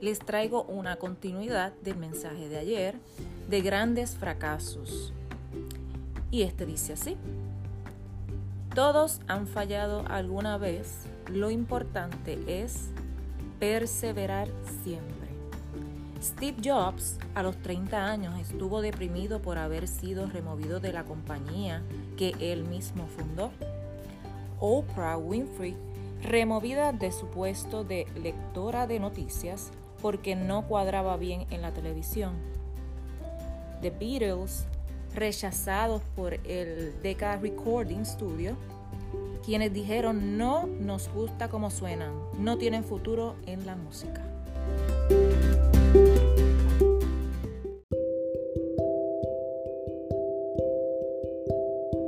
les traigo una continuidad del mensaje de ayer de grandes fracasos. Y este dice así, todos han fallado alguna vez, lo importante es perseverar siempre. Steve Jobs a los 30 años estuvo deprimido por haber sido removido de la compañía que él mismo fundó. Oprah Winfrey removida de su puesto de lectora de noticias porque no cuadraba bien en la televisión. The Beatles, rechazados por el Decca Recording Studio, quienes dijeron no nos gusta como suenan, no tienen futuro en la música.